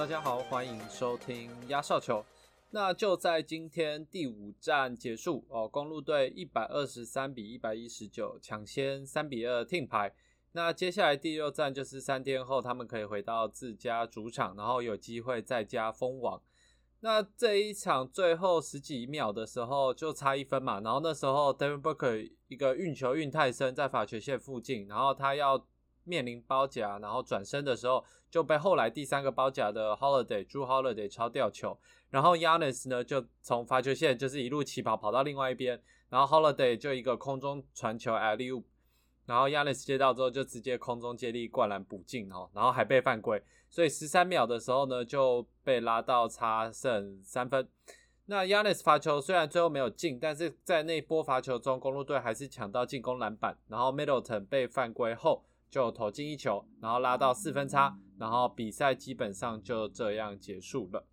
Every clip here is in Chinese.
大家好，欢迎收听压哨球。那就在今天第五站结束哦，公路队一百二十三比一百一十九抢先三比二听牌。那接下来第六站就是三天后，他们可以回到自家主场，然后有机会再加封王。那这一场最后十几秒的时候就差一分嘛，然后那时候 Devin Booker 一个运球运太深，在罚球线附近，然后他要面临包夹，然后转身的时候就被后来第三个包夹的 Holiday 朱 Holiday 超掉球，然后 Yanis 呢就从罚球线就是一路起跑跑到另外一边，然后 Holiday 就一个空中传球 Elie，然后 Yanis 接到之后就直接空中接力灌篮补进哦，然后还被犯规，所以十三秒的时候呢就被拉到差剩三分。那 Yanis 罚球虽然最后没有进，但是在那波罚球中，公路队还是抢到进攻篮板，然后 Middleton 被犯规后就投进一球，然后拉到四分差，然后比赛基本上就这样结束了。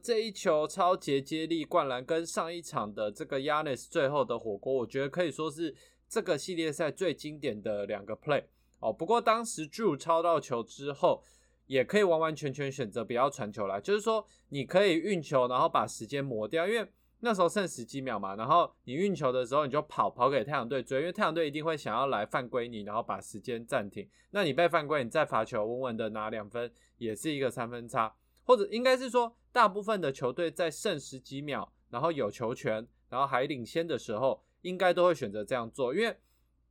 这一球超节接力灌篮跟上一场的这个 Yanis 最后的火锅，我觉得可以说是。这个系列赛最经典的两个 play 哦，不过当时 Drew 抄到球之后，也可以完完全全选择不要传球来，就是说你可以运球，然后把时间磨掉，因为那时候剩十几秒嘛，然后你运球的时候你就跑跑给太阳队追，因为太阳队一定会想要来犯规你，然后把时间暂停，那你被犯规，你再罚球稳稳的拿两分，也是一个三分差，或者应该是说大部分的球队在剩十几秒，然后有球权，然后还领先的时候。应该都会选择这样做，因为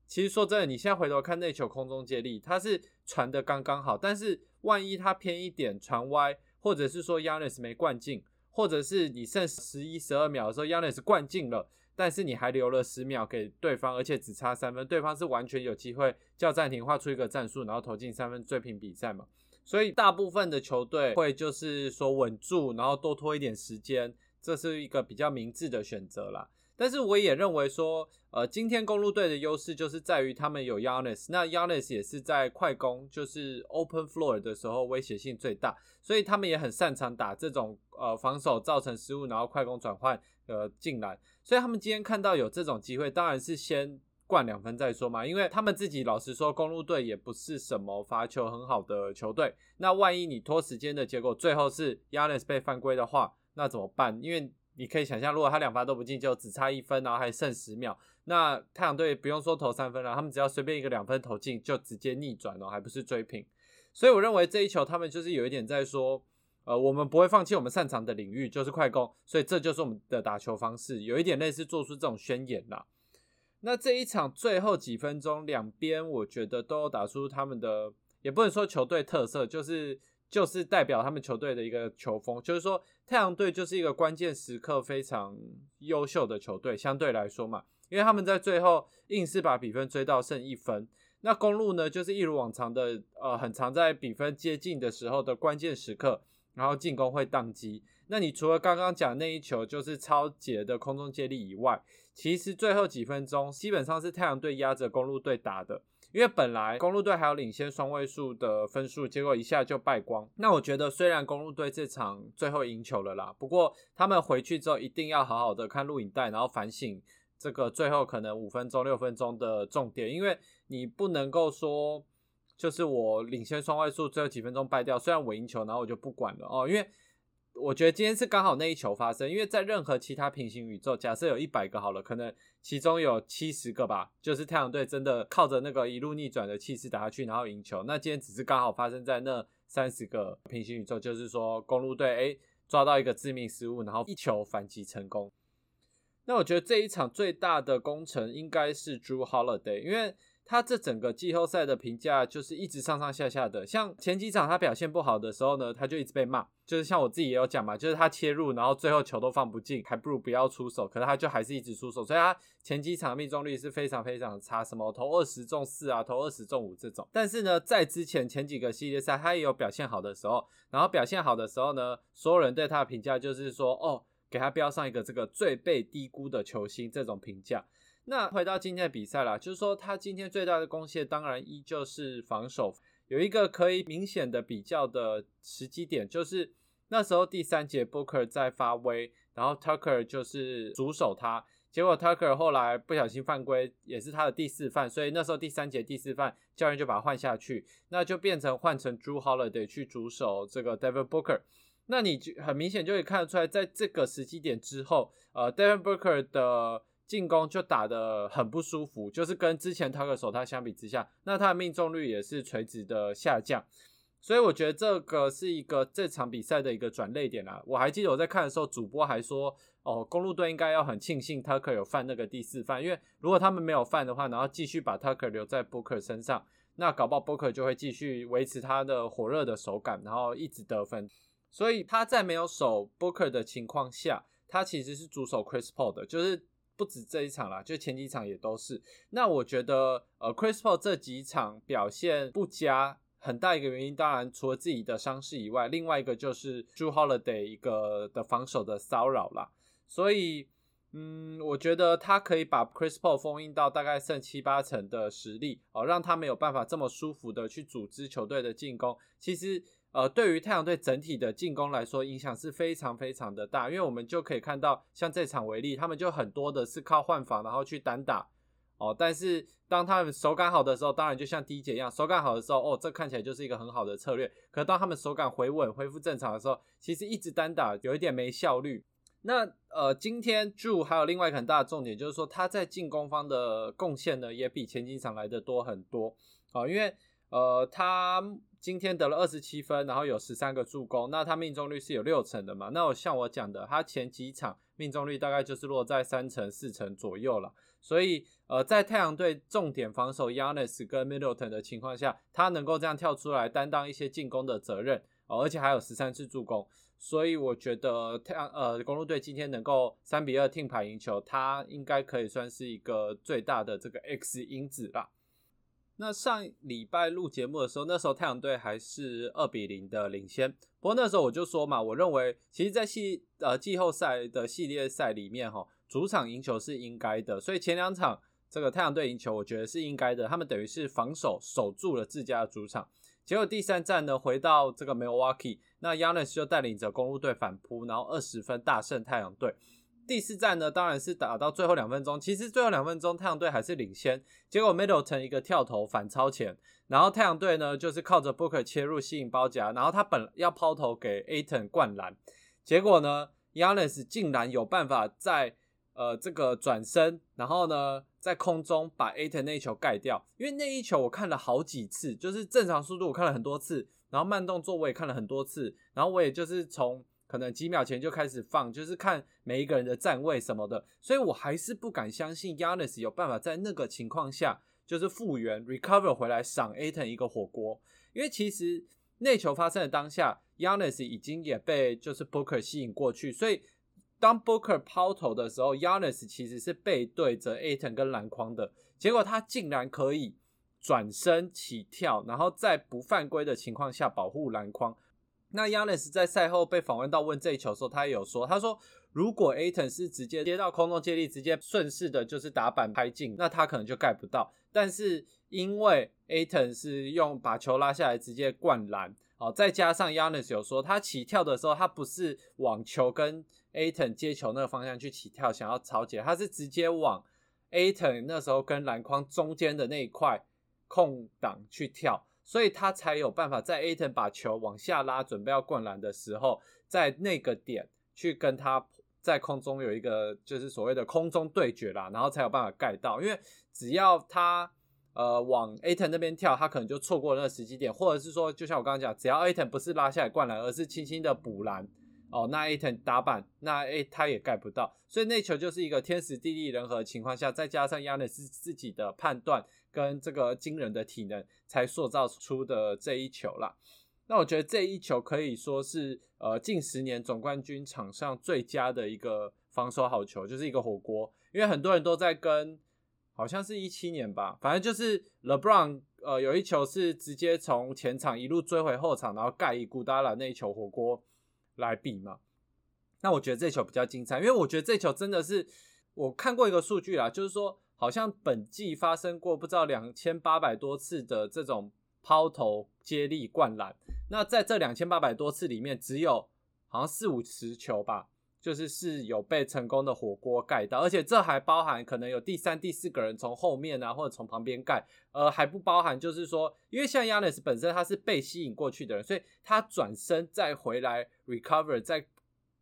其实说真的，你现在回头看那球空中接力，它是传的刚刚好，但是万一它偏一点传歪，或者是说 Yanis 没灌进，或者是你剩十一、十二秒的时候 Yanis 灌进了，但是你还留了十秒给对方，而且只差三分，对方是完全有机会叫暂停，画出一个战术，然后投进三分追平比赛嘛。所以大部分的球队会就是说稳住，然后多拖一点时间，这是一个比较明智的选择啦。但是我也认为说，呃，今天公路队的优势就是在于他们有 Yanis，那 Yanis 也是在快攻，就是 Open Floor 的时候威胁性最大，所以他们也很擅长打这种呃防守造成失误，然后快攻转换呃进来。所以他们今天看到有这种机会，当然是先灌两分再说嘛，因为他们自己老实说，公路队也不是什么罚球很好的球队。那万一你拖时间的结果最后是 Yanis 被犯规的话，那怎么办？因为你可以想象，如果他两罚都不进，就只差一分，然后还剩十秒，那太阳队不用说投三分了，他们只要随便一个两分投进，就直接逆转了，还不是追平。所以我认为这一球，他们就是有一点在说，呃，我们不会放弃我们擅长的领域，就是快攻，所以这就是我们的打球方式，有一点类似做出这种宣言啦。那这一场最后几分钟，两边我觉得都打出他们的，也不能说球队特色，就是。就是代表他们球队的一个球风，就是说太阳队就是一个关键时刻非常优秀的球队，相对来说嘛，因为他们在最后硬是把比分追到剩一分。那公路呢，就是一如往常的，呃，很常在比分接近的时候的关键时刻，然后进攻会宕机。那你除了刚刚讲那一球就是超节的空中接力以外，其实最后几分钟基本上是太阳队压着公路队打的。因为本来公路队还有领先双位数的分数，结果一下就败光。那我觉得虽然公路队这场最后赢球了啦，不过他们回去之后一定要好好的看录影带，然后反省这个最后可能五分钟、六分钟的重点，因为你不能够说就是我领先双位数最后几分钟败掉，虽然我赢球，然后我就不管了哦，因为。我觉得今天是刚好那一球发生，因为在任何其他平行宇宙，假设有一百个好了，可能其中有七十个吧，就是太阳队真的靠着那个一路逆转的气势打下去，然后赢球。那今天只是刚好发生在那三十个平行宇宙，就是说公路队诶抓到一个致命失误，然后一球反击成功。那我觉得这一场最大的功臣应该是 Drew Holiday，因为。他这整个季后赛的评价就是一直上上下下的，像前几场他表现不好的时候呢，他就一直被骂。就是像我自己也有讲嘛，就是他切入，然后最后球都放不进，还不如不要出手。可是他就还是一直出手，所以他前几场命中率是非常非常差，什么投二十中四啊，投二十中五这种。但是呢，在之前前几个系列赛，他也有表现好的时候。然后表现好的时候呢，所有人对他的评价就是说，哦，给他标上一个这个最被低估的球星这种评价。那回到今天的比赛啦，就是说他今天最大的贡献，当然依旧是防守。有一个可以明显的比较的时机点，就是那时候第三节 Booker 在发威，然后 Tucker 就是主守他。结果 Tucker 后来不小心犯规，也是他的第四犯，所以那时候第三节第四犯，教练就把他换下去，那就变成换成 Drew Holiday 去主守这个 Devin Booker。那你就很明显就可以看得出来，在这个时机点之后，呃，Devin Booker 的进攻就打得很不舒服，就是跟之前 Tucker 守他相比之下，那他的命中率也是垂直的下降。所以我觉得这个是一个这场比赛的一个转泪点啦。我还记得我在看的时候，主播还说，哦，公路队应该要很庆幸 Tucker 有犯那个第四犯，因为如果他们没有犯的话，然后继续把 Tucker 留在 Booker 身上，那搞不好 Booker 就会继续维持他的火热的手感，然后一直得分。所以他在没有守 Booker 的情况下，他其实是主守 Chris Paul 的，就是不止这一场啦，就前几场也都是。那我觉得，呃，Chris Paul 这几场表现不佳。很大一个原因，当然除了自己的伤势以外，另外一个就是 Drew Holiday 一个的防守的骚扰啦。所以，嗯，我觉得他可以把 Chris Paul 封印到大概剩七八成的实力哦，让他没有办法这么舒服的去组织球队的进攻。其实，呃，对于太阳队整体的进攻来说，影响是非常非常的大。因为我们就可以看到，像这场为例，他们就很多的是靠换防，然后去单打。哦，但是当他们手感好的时候，当然就像第一节一样，手感好的时候，哦，这看起来就是一个很好的策略。可当他们手感回稳、恢复正常的时候，其实一直单打有一点没效率。那呃，今天 Drew 还有另外一个很大的重点，就是说他在进攻方的贡献呢，也比前几场来的多很多。哦，因为呃，他今天得了二十七分，然后有十三个助攻，那他命中率是有六成的嘛？那我像我讲的，他前几场命中率大概就是落在三成、四成左右了。所以，呃，在太阳队重点防守 Yanis 跟 Middleton 的情况下，他能够这样跳出来担当一些进攻的责任，而且还有十三次助攻，所以我觉得太阳呃公路队今天能够三比二听牌赢球，他应该可以算是一个最大的这个 X 因子啦。那上礼拜录节目的时候，那时候太阳队还是二比零的领先，不过那时候我就说嘛，我认为其实，在系呃季后赛的系列赛里面哈。主场赢球是应该的，所以前两场这个太阳队赢球，我觉得是应该的。他们等于是防守守住了自家的主场。结果第三战呢，回到这个 Milwaukee，那 Yanis 就带领着公路队反扑，然后二十分大胜太阳队。第四战呢，当然是打到最后两分钟，其实最后两分钟太阳队还是领先。结果 Middleton 一个跳投反超前，然后太阳队呢就是靠着 Booker 切入吸引包夹，然后他本要抛投给 Aton 灌篮，结果呢 Yanis 竟然有办法在呃，这个转身，然后呢，在空中把 Aton 那一球盖掉。因为那一球我看了好几次，就是正常速度我看了很多次，然后慢动作我也看了很多次，然后我也就是从可能几秒前就开始放，就是看每一个人的站位什么的，所以我还是不敢相信 Yanis 有办法在那个情况下就是复原 recover 回来赏 Aton 一个火锅。因为其实内球发生的当下，Yanis 已经也被就是 Booker 吸引过去，所以。当 Booker 抛投的时候，Yanis 其实是背对着 Aton 跟篮筐的，结果他竟然可以转身起跳，然后在不犯规的情况下保护篮筐。那 Yanis 在赛后被访问到问这一球的时候，他也有说，他说如果 Aton 是直接接到空中接力，直接顺势的就是打板拍进，那他可能就盖不到。但是因为 Aton 是用把球拉下来直接灌篮，哦，再加上 Yanis 有说他起跳的时候，他不是往球跟 Aton 接球那个方向去起跳，想要超解，他是直接往 Aton 那时候跟篮筐中间的那一块空档去跳，所以他才有办法在 Aton 把球往下拉，准备要灌篮的时候，在那个点去跟他在空中有一个就是所谓的空中对决啦，然后才有办法盖到。因为只要他呃往 Aton 那边跳，他可能就错过那个时机点，或者是说，就像我刚刚讲，只要 Aton 不是拉下来灌篮，而是轻轻的补篮。哦，那 Aton 打板，那 A 他也盖不到，所以那球就是一个天时地利人和的情况下，再加上亚内斯自己的判断跟这个惊人的体能，才塑造出的这一球啦。那我觉得这一球可以说是呃近十年总冠军场上最佳的一个防守好球，就是一个火锅。因为很多人都在跟，好像是一七年吧，反正就是 LeBron 呃有一球是直接从前场一路追回后场，然后盖伊古达拉那一球火锅。来比嘛？那我觉得这球比较精彩，因为我觉得这球真的是我看过一个数据啦，就是说好像本季发生过不知道两千八百多次的这种抛投接力灌篮，那在这两千八百多次里面，只有好像四五十球吧，就是是有被成功的火锅盖到，而且这还包含可能有第三、第四个人从后面啊，或者从旁边盖，呃，还不包含就是说，因为像 Yanis 本身他是被吸引过去的人，所以他转身再回来 recover 再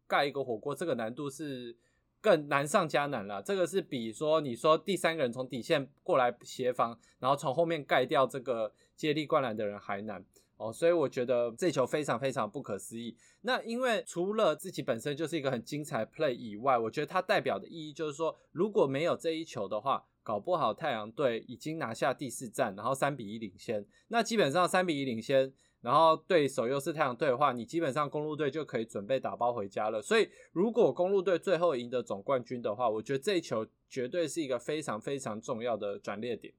盖一个火锅，这个难度是更难上加难了。这个是比说你说第三个人从底线过来协防，然后从后面盖掉这个接力灌篮的人还难。哦，所以我觉得这球非常非常不可思议。那因为除了自己本身就是一个很精彩 play 以外，我觉得它代表的意义就是说，如果没有这一球的话，搞不好太阳队已经拿下第四战，然后三比一领先。那基本上三比一领先，然后对手又是太阳队的话，你基本上公路队就可以准备打包回家了。所以如果公路队最后赢得总冠军的话，我觉得这一球绝对是一个非常非常重要的转捩点。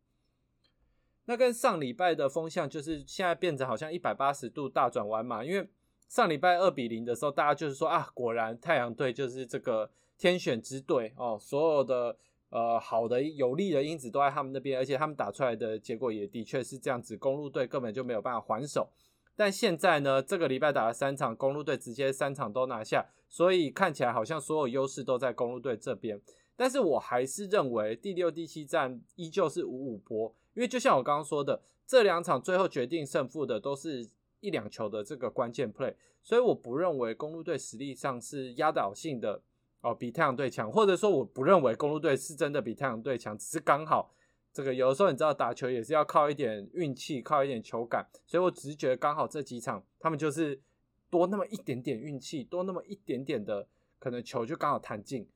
那跟上礼拜的风向就是现在变成好像一百八十度大转弯嘛，因为上礼拜二比零的时候，大家就是说啊，果然太阳队就是这个天选之队哦，所有的呃好的有利的因子都在他们那边，而且他们打出来的结果也的确是这样子，公路队根本就没有办法还手。但现在呢，这个礼拜打了三场，公路队直接三场都拿下，所以看起来好像所有优势都在公路队这边。但是我还是认为第六、第七站依旧是五五波。因为就像我刚刚说的，这两场最后决定胜负的都是一两球的这个关键 play，所以我不认为公路队实力上是压倒性的哦，比太阳队强，或者说我不认为公路队是真的比太阳队强，只是刚好这个有的时候你知道打球也是要靠一点运气，靠一点球感，所以我只是觉得刚好这几场他们就是多那么一点点运气，多那么一点点的可能球就刚好弹进。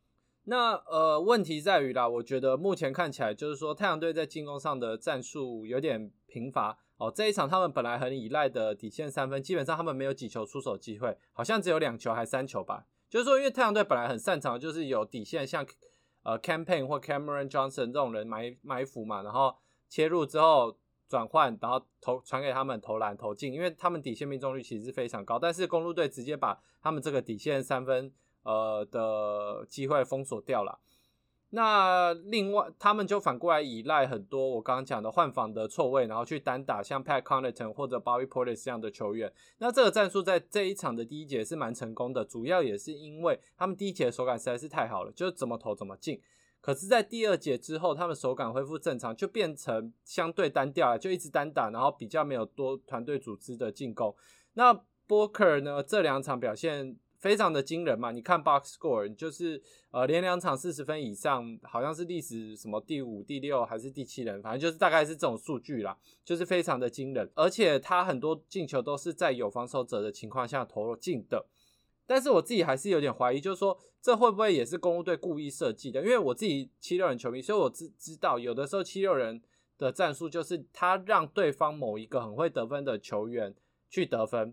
那呃，问题在于啦，我觉得目前看起来就是说，太阳队在进攻上的战术有点贫乏哦。这一场他们本来很依赖的底线三分，基本上他们没有几球出手机会，好像只有两球还三球吧。就是说，因为太阳队本来很擅长就是有底线，像呃 Campaign 或 Cameron Johnson 这种人埋埋伏嘛，然后切入之后转换，然后投传给他们投篮投进，因为他们底线命中率其实是非常高。但是公路队直接把他们这个底线三分。呃的机会封锁掉了，那另外他们就反过来依赖很多我刚刚讲的换防的错位，然后去单打像 Pat Connaughton 或者 Bobby Portis 这样的球员。那这个战术在这一场的第一节是蛮成功的，主要也是因为他们第一节手感实在是太好了，就是怎么投怎么进。可是，在第二节之后，他们手感恢复正常，就变成相对单调了，就一直单打，然后比较没有多团队组织的进攻。那 Booker 呢，这两场表现。非常的惊人嘛！你看 box score，就是呃连两场四十分以上，好像是历史什么第五、第六还是第七人，反正就是大概是这种数据啦，就是非常的惊人。而且他很多进球都是在有防守者的情况下投进的。但是我自己还是有点怀疑，就是说这会不会也是公路队故意设计的？因为我自己七六人球迷，所以我知知道有的时候七六人的战术就是他让对方某一个很会得分的球员去得分。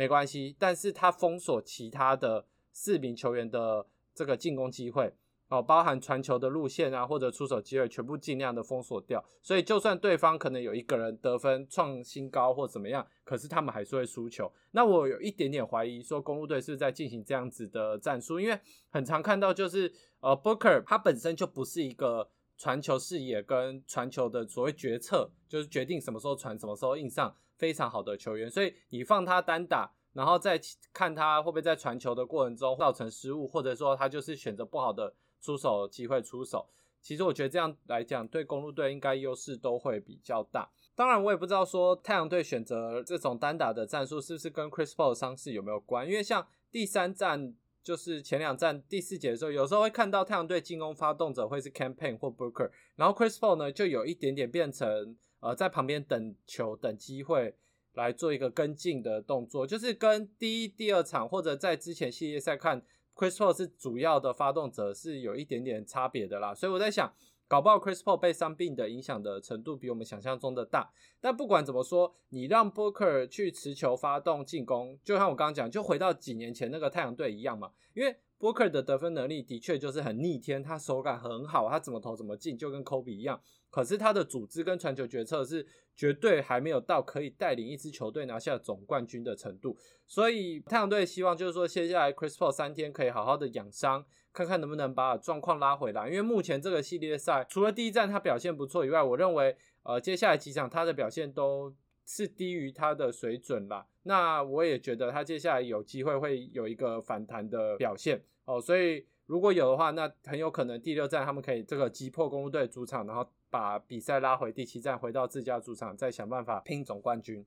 没关系，但是他封锁其他的四名球员的这个进攻机会哦，包含传球的路线啊，或者出手机会，全部尽量的封锁掉。所以就算对方可能有一个人得分创新高或怎么样，可是他们还是会输球。那我有一点点怀疑，说公路队是在进行这样子的战术，因为很常看到就是呃，Booker 他本身就不是一个传球视野跟传球的所谓决策，就是决定什么时候传，什么时候硬上。非常好的球员，所以你放他单打，然后再看他会不会在传球的过程中造成失误，或者说他就是选择不好的出手机会出手。其实我觉得这样来讲，对公路队应该优势都会比较大。当然，我也不知道说太阳队选择这种单打的战术是不是跟 Chris Paul 的伤势有没有关，因为像第三战就是前两站第四节的时候，有时候会看到太阳队进攻发动者会是 Campaign 或 Booker，然后 Chris Paul 呢就有一点点变成。呃，在旁边等球、等机会来做一个跟进的动作，就是跟第一、第二场或者在之前系列赛看，Chris Paul 是主要的发动者，是有一点点差别的啦。所以我在想，搞不好 Chris Paul 被伤病的影响的程度比我们想象中的大。但不管怎么说，你让 Booker 去持球发动进攻，就像我刚刚讲，就回到几年前那个太阳队一样嘛，因为。Booker 的得分能力的确就是很逆天，他手感很好，他怎么投怎么进，就跟 Kobe 一样。可是他的组织跟传球决策是绝对还没有到可以带领一支球队拿下总冠军的程度。所以太阳队希望就是说，接下来 Chris Paul 三天可以好好的养伤，看看能不能把状况拉回来。因为目前这个系列赛除了第一站他表现不错以外，我认为呃接下来几场他的表现都。是低于他的水准啦。那我也觉得他接下来有机会会有一个反弹的表现哦，所以如果有的话，那很有可能第六站他们可以这个击破公路队主场，然后把比赛拉回第七站，回到自家主场，再想办法拼总冠军。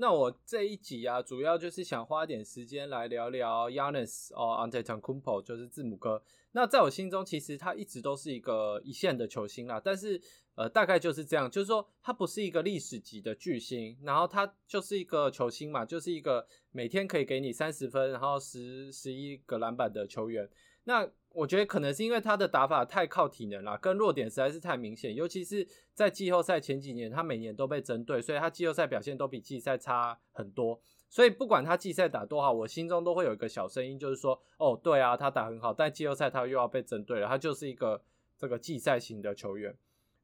那我这一集啊，主要就是想花点时间来聊聊 Yanis 哦，Antetokounmpo 就是字母哥。那在我心中，其实他一直都是一个一线的球星啦。但是，呃，大概就是这样，就是说他不是一个历史级的巨星，然后他就是一个球星嘛，就是一个每天可以给你三十分，然后十十一个篮板的球员。那我觉得可能是因为他的打法太靠体能了，跟弱点实在是太明显，尤其是在季后赛前几年，他每年都被针对，所以他季后赛表现都比季赛差很多。所以不管他季赛打多好，我心中都会有一个小声音，就是说，哦，对啊，他打很好，但季后赛他又要被针对了，他就是一个这个季赛型的球员。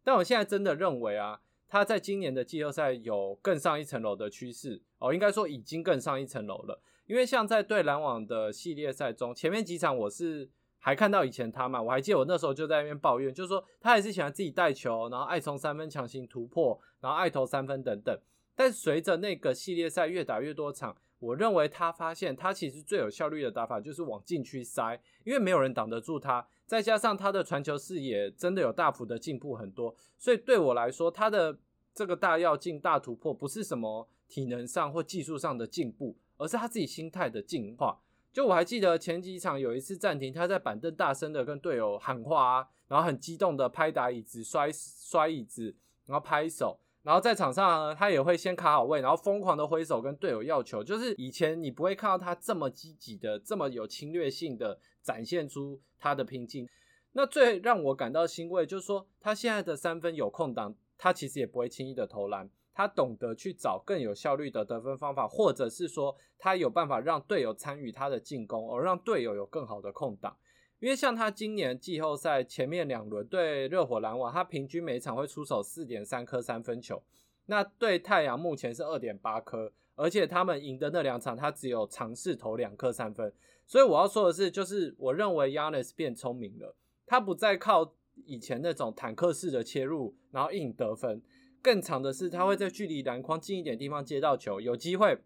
但我现在真的认为啊，他在今年的季后赛有更上一层楼的趋势哦，应该说已经更上一层楼了。因为像在对篮网的系列赛中，前面几场我是。还看到以前他嘛？我还记得我那时候就在那边抱怨，就是说他还是喜欢自己带球，然后爱从三分强行突破，然后爱投三分等等。但随着那个系列赛越打越多场，我认为他发现他其实最有效率的打法就是往禁区塞，因为没有人挡得住他。再加上他的传球视野真的有大幅的进步很多，所以对我来说，他的这个大要进大突破不是什么体能上或技术上的进步，而是他自己心态的进化。就我还记得前几场有一次暂停，他在板凳大声的跟队友喊话啊，然后很激动的拍打椅子、摔摔椅子，然后拍手，然后在场上呢，他也会先卡好位，然后疯狂的挥手跟队友要球。就是以前你不会看到他这么积极的、这么有侵略性的展现出他的拼劲。那最让我感到欣慰，就是说他现在的三分有空档，他其实也不会轻易的投篮。他懂得去找更有效率的得分方法，或者是说他有办法让队友参与他的进攻，而让队友有更好的空档。因为像他今年季后赛前面两轮对热火、篮网，他平均每场会出手四点三颗三分球，那对太阳目前是二点八颗，而且他们赢的那两场，他只有尝试投两颗三分。所以我要说的是，就是我认为 Yanis 变聪明了，他不再靠以前那种坦克式的切入，然后硬得分。更长的是，他会在距离篮筐近一点地方接到球，有机会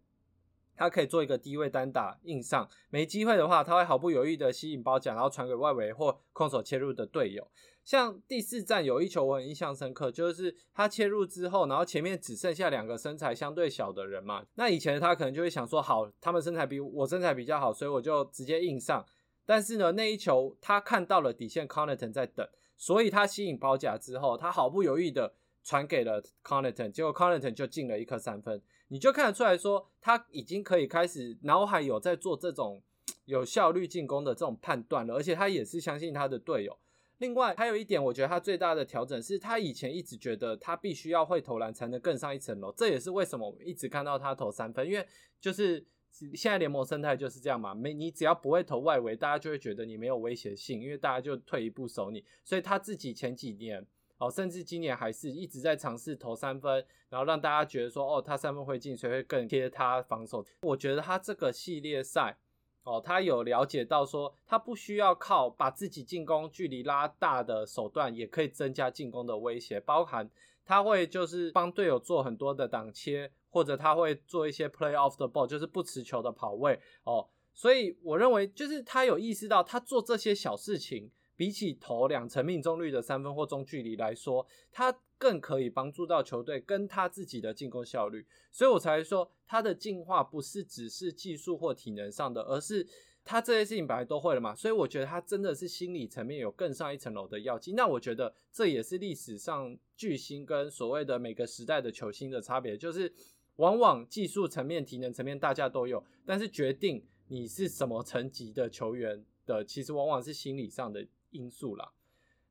他可以做一个低位单打硬上，没机会的话，他会毫不犹豫的吸引包夹，然后传给外围或空手切入的队友。像第四站有一球我很印象深刻，就是他切入之后，然后前面只剩下两个身材相对小的人嘛，那以前他可能就会想说，好，他们身材比我身材比较好，所以我就直接硬上。但是呢，那一球他看到了底线 c o n n e t o n 在等，所以他吸引包夹之后，他毫不犹豫的。传给了 Connaughton，结果 Conaton 就进了一颗三分，你就看得出来说他已经可以开始脑海有在做这种 有效率进攻的这种判断了，而且他也是相信他的队友。另外还有一点，我觉得他最大的调整是他以前一直觉得他必须要会投篮才能更上一层楼，这也是为什么我们一直看到他投三分，因为就是现在联盟生态就是这样嘛，没你只要不会投外围，大家就会觉得你没有威胁性，因为大家就退一步守你，所以他自己前几年。哦，甚至今年还是一直在尝试投三分，然后让大家觉得说，哦，他三分会进，所以会更贴他防守。我觉得他这个系列赛，哦，他有了解到说，他不需要靠把自己进攻距离拉大的手段，也可以增加进攻的威胁，包含他会就是帮队友做很多的挡切，或者他会做一些 play off the ball，就是不持球的跑位。哦，所以我认为就是他有意识到，他做这些小事情。比起投两成命中率的三分或中距离来说，他更可以帮助到球队跟他自己的进攻效率，所以我才说他的进化不是只是技术或体能上的，而是他这些事情本来都会了嘛，所以我觉得他真的是心理层面有更上一层楼的要剂。那我觉得这也是历史上巨星跟所谓的每个时代的球星的差别，就是往往技术层面、体能层面大家都有，但是决定你是什么层级的球员的，其实往往是心理上的。因素啦。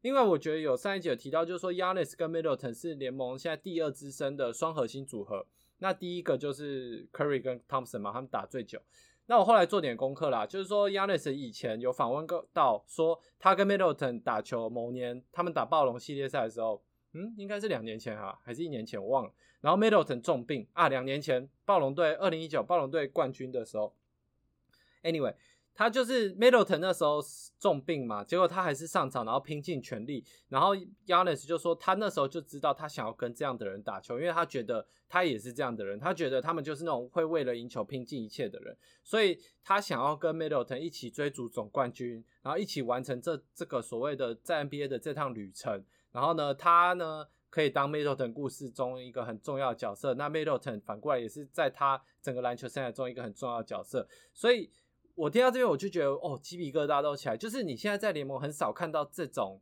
另外，我觉得有上一集有提到，就是说 Yanis 跟 Middleton 是联盟现在第二资深的双核心组合。那第一个就是 Curry 跟 Thompson 嘛，他们打最久。那我后来做点功课啦，就是说 Yanis 以前有访问过到说，他跟 Middleton 打球某年他们打暴龙系列赛的时候，嗯，应该是两年前哈，还是一年前我忘了。然后 Middleton 重病啊，两年前暴龙队二零一九暴龙队冠军的时候，Anyway。他就是 Middleton 那时候重病嘛，结果他还是上场，然后拼尽全力。然后 Yanis 就说他那时候就知道他想要跟这样的人打球，因为他觉得他也是这样的人，他觉得他们就是那种会为了赢球拼尽一切的人，所以他想要跟 Middleton 一起追逐总冠军，然后一起完成这这个所谓的在 NBA 的这趟旅程。然后呢，他呢可以当 Middleton 故事中一个很重要的角色，那 Middleton 反过来也是在他整个篮球生涯中一个很重要的角色，所以。我听到这边我就觉得哦，鸡皮疙瘩都起来。就是你现在在联盟很少看到这种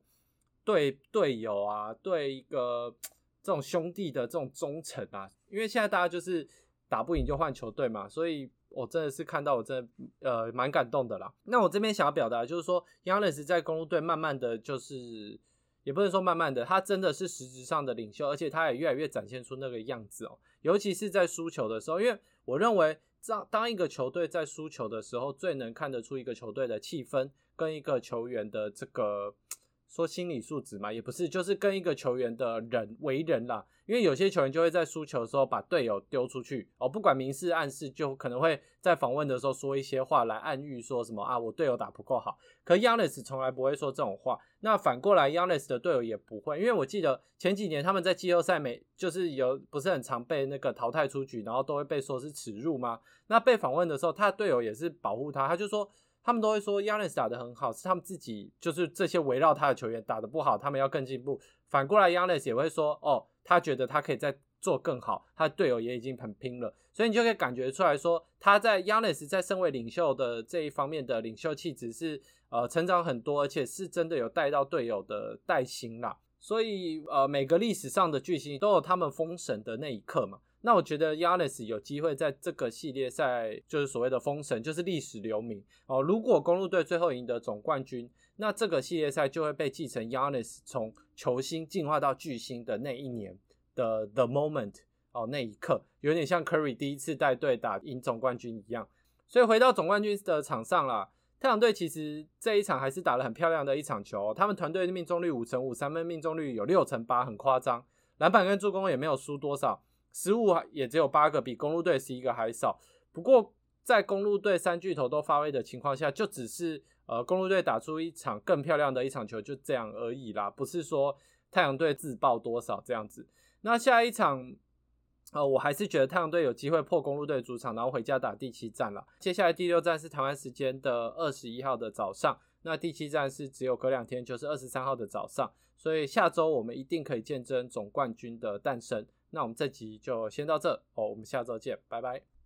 对队友啊，对一个这种兄弟的这种忠诚啊。因为现在大家就是打不赢就换球队嘛，所以我真的是看到我真的呃蛮感动的啦。那我这边想要表达就是说 y a n s 在公路队慢慢的就是也不能说慢慢的，他真的是实质上的领袖，而且他也越来越展现出那个样子哦。尤其是在输球的时候，因为我认为。当当一个球队在输球的时候，最能看得出一个球队的气氛跟一个球员的这个说心理素质嘛，也不是，就是跟一个球员的人为人啦。因为有些球员就会在输球的时候把队友丢出去哦，不管明示暗示，就可能会在访问的时候说一些话来暗喻说什么啊，我队友打不够好。可 Yanis 从来不会说这种话。那反过来，Yanis 的队友也不会，因为我记得前几年他们在季后赛每就是有不是很常被那个淘汰出局，然后都会被说是耻辱吗？那被访问的时候，他的队友也是保护他，他就说他们都会说 Yanis 打得很好，是他们自己就是这些围绕他的球员打得不好，他们要更进步。反过来，Yanis 也会说哦。他觉得他可以再做更好，他的队友也已经很拼了，所以你就可以感觉出来说，他在 Yanis 在身为领袖的这一方面的领袖气质是呃成长很多，而且是真的有带到队友的带心啦。所以呃每个历史上的巨星都有他们封神的那一刻嘛。那我觉得 Yanis 有机会在这个系列赛就是所谓的封神，就是历史留名哦。如果公路队最后赢得总冠军，那这个系列赛就会被继承 Yanis 从球星进化到巨星的那一年的 The Moment 哦，那一刻有点像 Curry 第一次带队打赢总冠军一样。所以回到总冠军的场上了，太阳队其实这一场还是打了很漂亮的一场球。他们团队的命中率五成五，三分命中率有六成八，很夸张。篮板跟助攻也没有输多少，失误也只有八个，比公路队十一个还少。不过在公路队三巨头都发挥的情况下，就只是。呃，公路队打出一场更漂亮的一场球，就这样而已啦，不是说太阳队自爆多少这样子。那下一场，呃，我还是觉得太阳队有机会破公路队主场，然后回家打第七战了。接下来第六站是台湾时间的二十一号的早上，那第七站是只有隔两天，就是二十三号的早上。所以下周我们一定可以见证总冠军的诞生。那我们这集就先到这哦，我们下周见，拜拜。